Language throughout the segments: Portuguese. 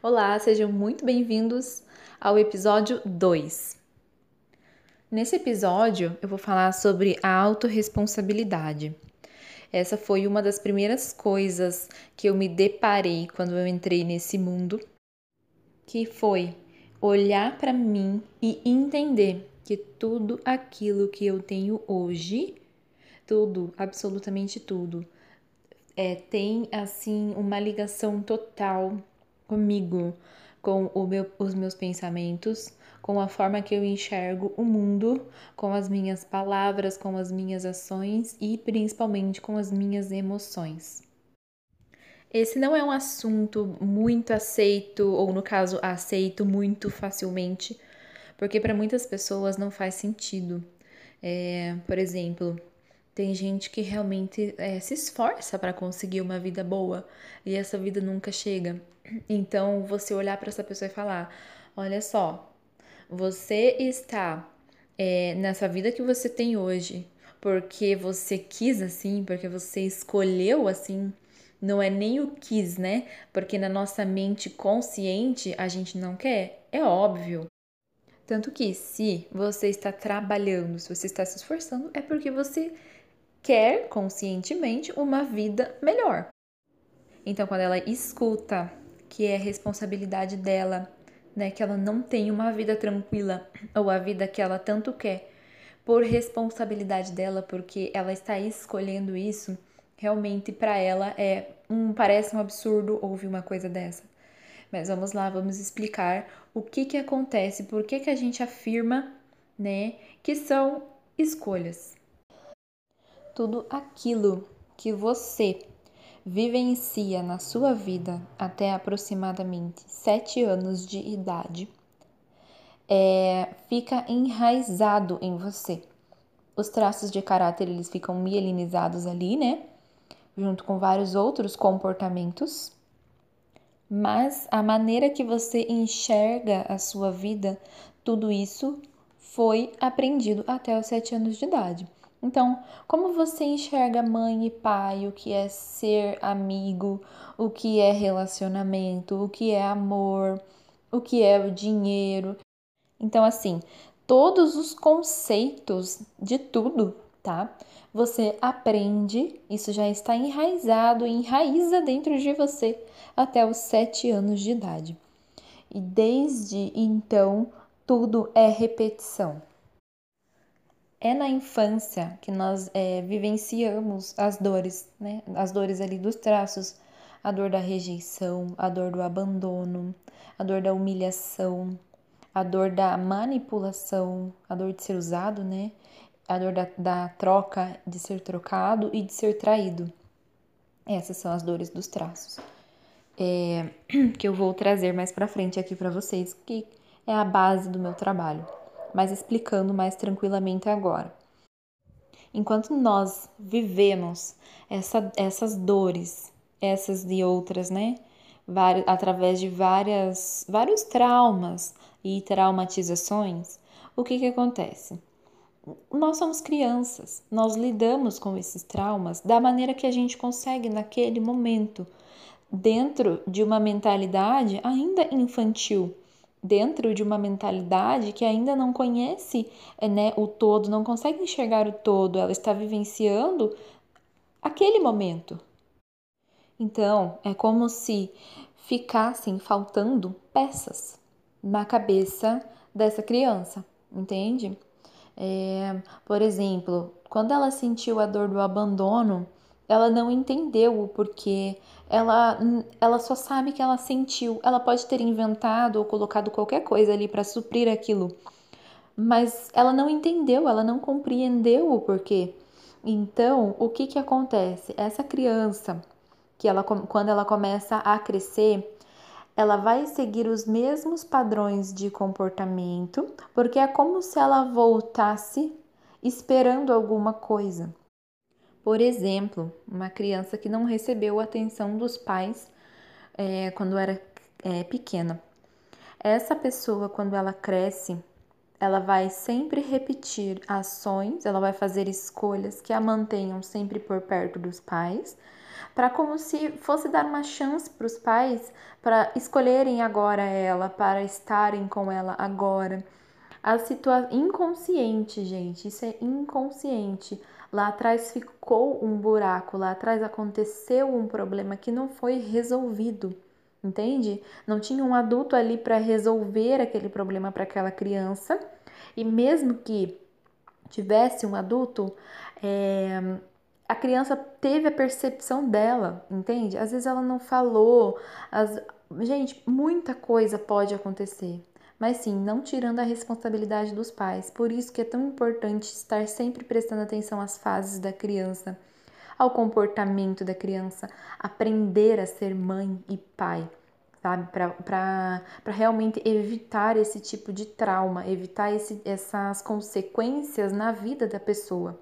Olá, sejam muito bem-vindos ao episódio 2. Nesse episódio, eu vou falar sobre a autorresponsabilidade. Essa foi uma das primeiras coisas que eu me deparei quando eu entrei nesse mundo, que foi olhar para mim e entender que tudo aquilo que eu tenho hoje, tudo, absolutamente tudo, é, tem assim uma ligação total comigo, com meu, os meus pensamentos, com a forma que eu enxergo o mundo, com as minhas palavras, com as minhas ações e principalmente com as minhas emoções. Esse não é um assunto muito aceito, ou no caso, aceito muito facilmente, porque para muitas pessoas não faz sentido. É, por exemplo, tem gente que realmente é, se esforça para conseguir uma vida boa e essa vida nunca chega. Então, você olhar para essa pessoa e falar: olha só, você está é, nessa vida que você tem hoje porque você quis assim, porque você escolheu assim. Não é nem o quis, né? Porque na nossa mente consciente a gente não quer. É óbvio. Tanto que se você está trabalhando, se você está se esforçando, é porque você quer conscientemente uma vida melhor. Então, quando ela escuta que é responsabilidade dela, né, que ela não tem uma vida tranquila ou a vida que ela tanto quer, por responsabilidade dela, porque ela está escolhendo isso, realmente para ela é um parece um absurdo ouvir uma coisa dessa. Mas vamos lá, vamos explicar o que que acontece, por que que a gente afirma, né, que são escolhas tudo aquilo que você vivencia na sua vida até aproximadamente sete anos de idade é, fica enraizado em você. Os traços de caráter eles ficam mielinizados ali, né? Junto com vários outros comportamentos. Mas a maneira que você enxerga a sua vida, tudo isso foi aprendido até os sete anos de idade. Então, como você enxerga mãe e pai, o que é ser amigo, o que é relacionamento, o que é amor, o que é o dinheiro? Então, assim, todos os conceitos de tudo, tá? Você aprende, isso já está enraizado, enraiza dentro de você até os sete anos de idade. E desde então, tudo é repetição. É na infância que nós é, vivenciamos as dores, né? As dores ali dos traços, a dor da rejeição, a dor do abandono, a dor da humilhação, a dor da manipulação, a dor de ser usado, né? A dor da, da troca, de ser trocado e de ser traído. Essas são as dores dos traços. É, que eu vou trazer mais para frente aqui para vocês, que é a base do meu trabalho mas explicando mais tranquilamente agora. Enquanto nós vivemos essa, essas dores, essas e outras, né? Vários, através de várias, vários traumas e traumatizações, o que, que acontece? Nós somos crianças, nós lidamos com esses traumas da maneira que a gente consegue naquele momento, dentro de uma mentalidade ainda infantil dentro de uma mentalidade que ainda não conhece né, o todo, não consegue enxergar o todo, ela está vivenciando aquele momento. Então, é como se ficassem faltando peças na cabeça dessa criança, entende? É, por exemplo, quando ela sentiu a dor do abandono, ela não entendeu o porquê, ela, ela só sabe que ela sentiu. Ela pode ter inventado ou colocado qualquer coisa ali para suprir aquilo, mas ela não entendeu, ela não compreendeu o porquê. Então, o que que acontece? Essa criança, que ela, quando ela começa a crescer, ela vai seguir os mesmos padrões de comportamento, porque é como se ela voltasse esperando alguma coisa. Por exemplo, uma criança que não recebeu a atenção dos pais é, quando era é, pequena. Essa pessoa, quando ela cresce, ela vai sempre repetir ações, ela vai fazer escolhas que a mantenham sempre por perto dos pais, para como se fosse dar uma chance para os pais para escolherem agora ela, para estarem com ela agora. A situação inconsciente, gente, isso é inconsciente. Lá atrás ficou um buraco, lá atrás aconteceu um problema que não foi resolvido, entende? Não tinha um adulto ali para resolver aquele problema para aquela criança, e mesmo que tivesse um adulto, é, a criança teve a percepção dela, entende? Às vezes ela não falou, as... gente, muita coisa pode acontecer mas sim, não tirando a responsabilidade dos pais. Por isso que é tão importante estar sempre prestando atenção às fases da criança, ao comportamento da criança, aprender a ser mãe e pai, sabe? Para realmente evitar esse tipo de trauma, evitar esse, essas consequências na vida da pessoa.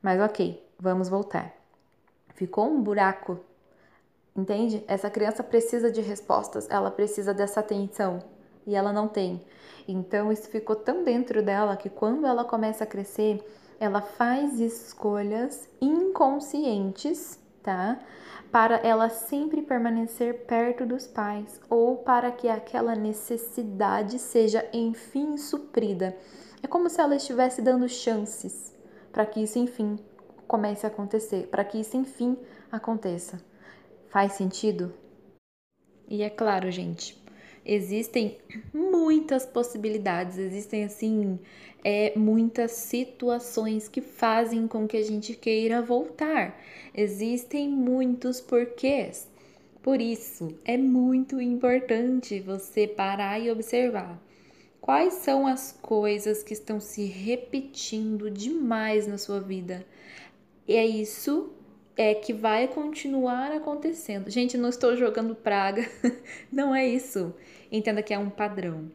Mas ok, vamos voltar. Ficou um buraco, entende? Essa criança precisa de respostas, ela precisa dessa atenção, e ela não tem. Então isso ficou tão dentro dela que quando ela começa a crescer, ela faz escolhas inconscientes, tá? Para ela sempre permanecer perto dos pais ou para que aquela necessidade seja enfim suprida. É como se ela estivesse dando chances para que isso enfim comece a acontecer, para que isso enfim aconteça. Faz sentido? E é claro, gente, existem muitas possibilidades, existem assim é, muitas situações que fazem com que a gente queira voltar. Existem muitos porquês. Por isso, é muito importante você parar e observar quais são as coisas que estão se repetindo demais na sua vida. E é isso é que vai continuar acontecendo. Gente, não estou jogando praga, não é isso. Entenda que é um padrão.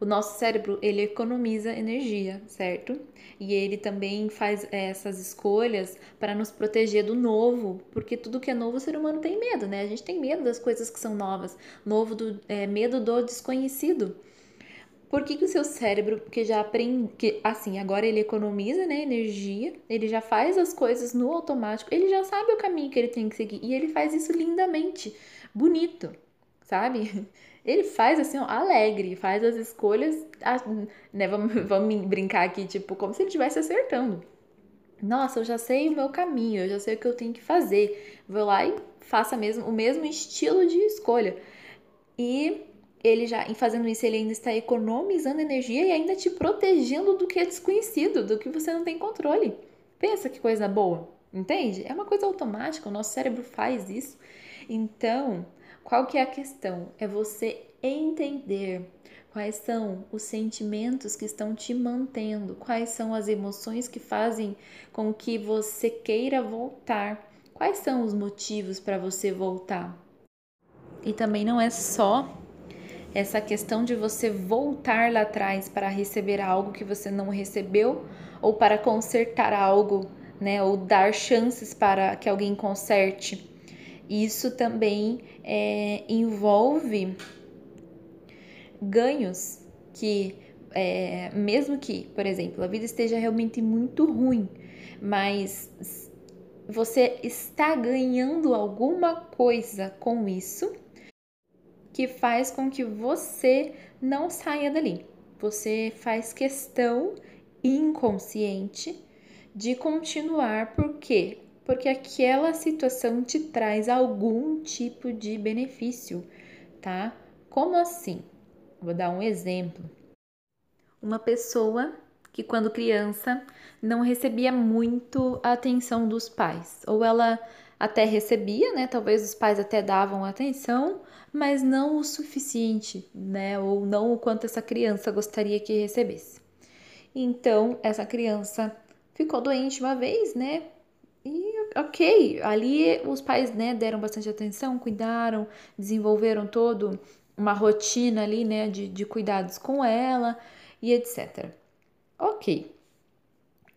O nosso cérebro, ele economiza energia, certo? E ele também faz é, essas escolhas para nos proteger do novo, porque tudo que é novo o ser humano tem medo, né? A gente tem medo das coisas que são novas, novo do é, medo do desconhecido. Por que, que o seu cérebro, que já aprende, que assim, agora ele economiza né, energia, ele já faz as coisas no automático, ele já sabe o caminho que ele tem que seguir e ele faz isso lindamente, bonito, sabe? Ele faz assim, ó, alegre, faz as escolhas, né? Vamos, vamos brincar aqui, tipo, como se ele estivesse acertando. Nossa, eu já sei o meu caminho, eu já sei o que eu tenho que fazer. Vou lá e faça mesmo o mesmo estilo de escolha. E ele já, em fazendo isso, ele ainda está economizando energia e ainda te protegendo do que é desconhecido, do que você não tem controle. Pensa que coisa boa, entende? É uma coisa automática, o nosso cérebro faz isso. Então, qual que é a questão? É você entender quais são os sentimentos que estão te mantendo, quais são as emoções que fazem com que você queira voltar, quais são os motivos para você voltar. E também não é só essa questão de você voltar lá atrás para receber algo que você não recebeu ou para consertar algo, né, ou dar chances para que alguém conserte. Isso também é, envolve ganhos que, é, mesmo que, por exemplo, a vida esteja realmente muito ruim, mas você está ganhando alguma coisa com isso que faz com que você não saia dali. Você faz questão inconsciente de continuar, por quê? Porque aquela situação te traz algum tipo de benefício, tá? Como assim? Vou dar um exemplo. Uma pessoa que quando criança não recebia muito a atenção dos pais, ou ela até recebia, né? Talvez os pais até davam atenção, mas não o suficiente, né? Ou não o quanto essa criança gostaria que recebesse. Então, essa criança ficou doente uma vez, né? E ok, ali os pais, né, deram bastante atenção, cuidaram, desenvolveram todo uma rotina ali, né, de, de cuidados com ela e etc. Ok.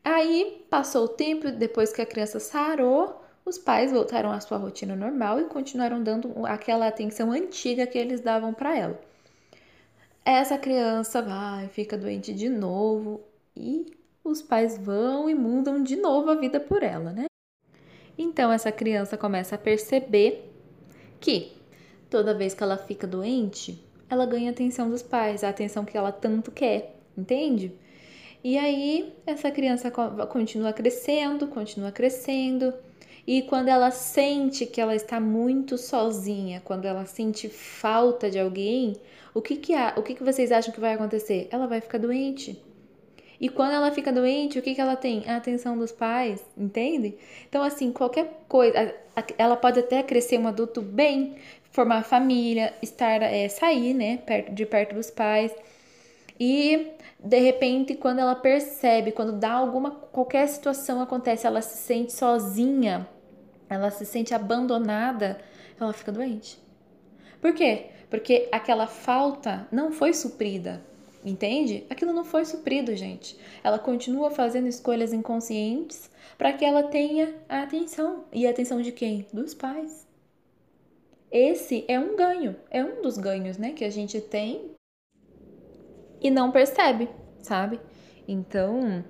Aí passou o tempo, depois que a criança sarou, os pais voltaram à sua rotina normal e continuaram dando aquela atenção antiga que eles davam para ela. Essa criança vai, fica doente de novo e os pais vão e mudam de novo a vida por ela, né? Então essa criança começa a perceber que toda vez que ela fica doente, ela ganha a atenção dos pais, a atenção que ela tanto quer, entende? E aí essa criança continua crescendo, continua crescendo, e quando ela sente que ela está muito sozinha, quando ela sente falta de alguém, o que que, há, o que, que vocês acham que vai acontecer? Ela vai ficar doente. E quando ela fica doente, o que, que ela tem? A atenção dos pais, entende? Então, assim, qualquer coisa, ela pode até crescer um adulto bem, formar família, estar, é, sair, né, perto, de perto dos pais. E de repente, quando ela percebe, quando dá alguma qualquer situação acontece, ela se sente sozinha, ela se sente abandonada, ela fica doente. Por quê? Porque aquela falta não foi suprida, entende? Aquilo não foi suprido, gente. Ela continua fazendo escolhas inconscientes para que ela tenha a atenção. E a atenção de quem? Dos pais. Esse é um ganho, é um dos ganhos, né, que a gente tem e não percebe, sabe? Então,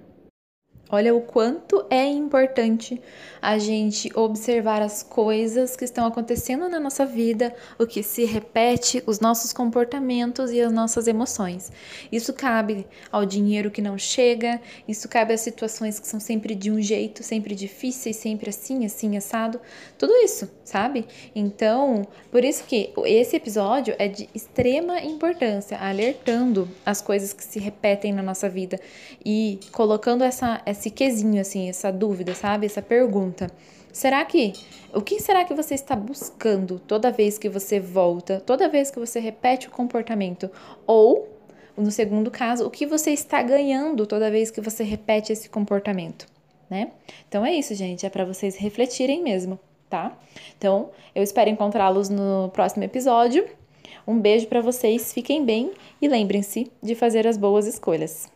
Olha o quanto é importante a gente observar as coisas que estão acontecendo na nossa vida, o que se repete, os nossos comportamentos e as nossas emoções. Isso cabe ao dinheiro que não chega, isso cabe às situações que são sempre de um jeito, sempre difíceis, sempre assim, assim, assado. Tudo isso, sabe? Então, por isso que esse episódio é de extrema importância, alertando as coisas que se repetem na nossa vida e colocando essa esse quesinho, assim, essa dúvida, sabe? Essa pergunta. Será que. O que será que você está buscando toda vez que você volta, toda vez que você repete o comportamento? Ou, no segundo caso, o que você está ganhando toda vez que você repete esse comportamento? Né? Então é isso, gente. É para vocês refletirem mesmo, tá? Então, eu espero encontrá-los no próximo episódio. Um beijo para vocês, fiquem bem e lembrem-se de fazer as boas escolhas.